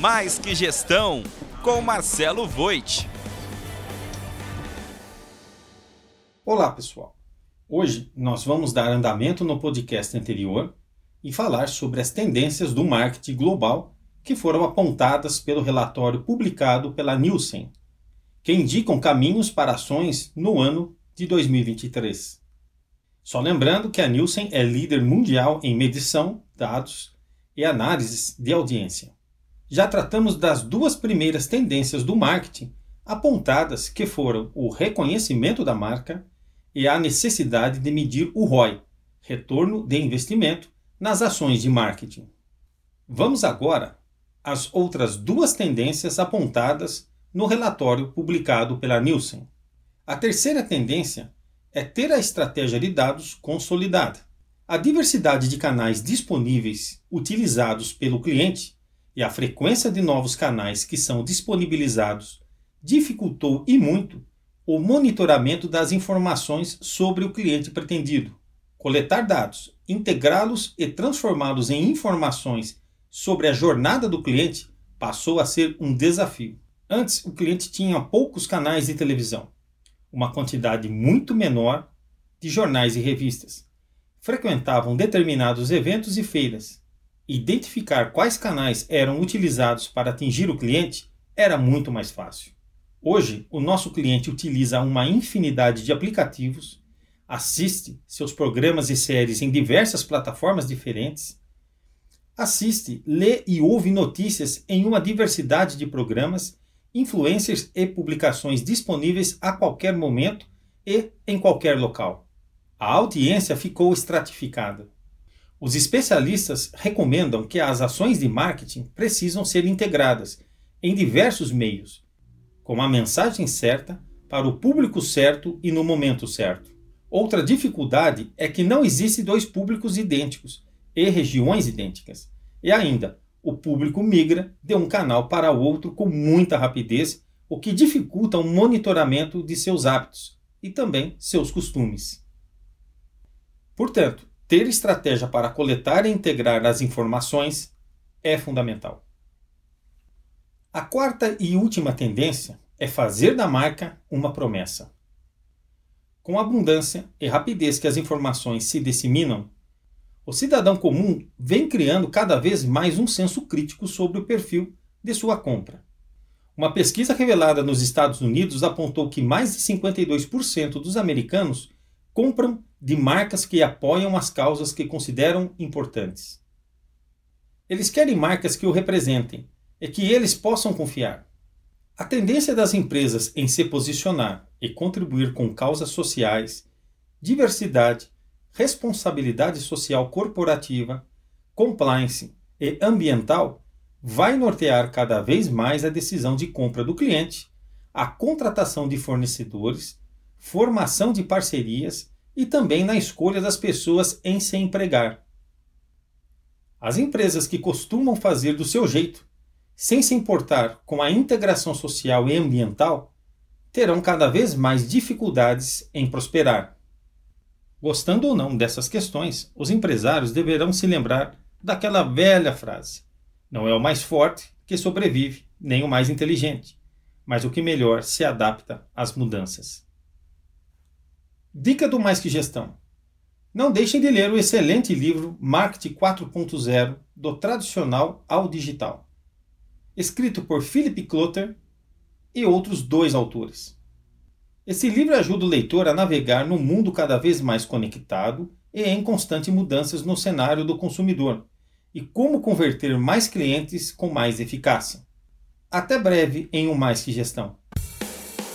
Mais que Gestão, com Marcelo Voit. Olá, pessoal. Hoje nós vamos dar andamento no podcast anterior e falar sobre as tendências do marketing global que foram apontadas pelo relatório publicado pela Nielsen, que indicam caminhos para ações no ano de 2023. Só lembrando que a Nielsen é líder mundial em medição, dados e análises de audiência. Já tratamos das duas primeiras tendências do marketing apontadas, que foram o reconhecimento da marca e a necessidade de medir o ROI, retorno de investimento, nas ações de marketing. Vamos agora às outras duas tendências apontadas no relatório publicado pela Nielsen. A terceira tendência é ter a estratégia de dados consolidada. A diversidade de canais disponíveis utilizados pelo cliente e a frequência de novos canais que são disponibilizados dificultou e muito o monitoramento das informações sobre o cliente pretendido. Coletar dados, integrá-los e transformá-los em informações sobre a jornada do cliente passou a ser um desafio. Antes, o cliente tinha poucos canais de televisão uma quantidade muito menor de jornais e revistas. Frequentavam determinados eventos e feiras. Identificar quais canais eram utilizados para atingir o cliente era muito mais fácil. Hoje, o nosso cliente utiliza uma infinidade de aplicativos, assiste seus programas e séries em diversas plataformas diferentes, assiste, lê e ouve notícias em uma diversidade de programas influencers e publicações disponíveis a qualquer momento e em qualquer local. A audiência ficou estratificada. Os especialistas recomendam que as ações de marketing precisam ser integradas em diversos meios, com a mensagem certa, para o público certo e no momento certo. Outra dificuldade é que não existe dois públicos idênticos e regiões idênticas. E ainda, o público migra de um canal para outro com muita rapidez, o que dificulta o monitoramento de seus hábitos e também seus costumes. Portanto, ter estratégia para coletar e integrar as informações é fundamental. A quarta e última tendência é fazer da marca uma promessa. Com a abundância e rapidez que as informações se disseminam, o cidadão comum vem criando cada vez mais um senso crítico sobre o perfil de sua compra. Uma pesquisa revelada nos Estados Unidos apontou que mais de 52% dos americanos compram de marcas que apoiam as causas que consideram importantes. Eles querem marcas que o representem e que eles possam confiar. A tendência das empresas em se posicionar e contribuir com causas sociais, diversidade responsabilidade social corporativa, compliance e ambiental vai nortear cada vez mais a decisão de compra do cliente, a contratação de fornecedores, formação de parcerias e também na escolha das pessoas em se empregar. As empresas que costumam fazer do seu jeito, sem se importar com a integração social e ambiental, terão cada vez mais dificuldades em prosperar. Gostando ou não dessas questões, os empresários deverão se lembrar daquela velha frase: não é o mais forte que sobrevive, nem o mais inteligente, mas o que melhor se adapta às mudanças. Dica do Mais Que Gestão: Não deixem de ler o excelente livro Marketing 4.0 do tradicional ao digital, escrito por Philip Klotter e outros dois autores. Esse livro ajuda o leitor a navegar no mundo cada vez mais conectado e em constante mudanças no cenário do consumidor e como converter mais clientes com mais eficácia. Até breve em um Mais Que Gestão.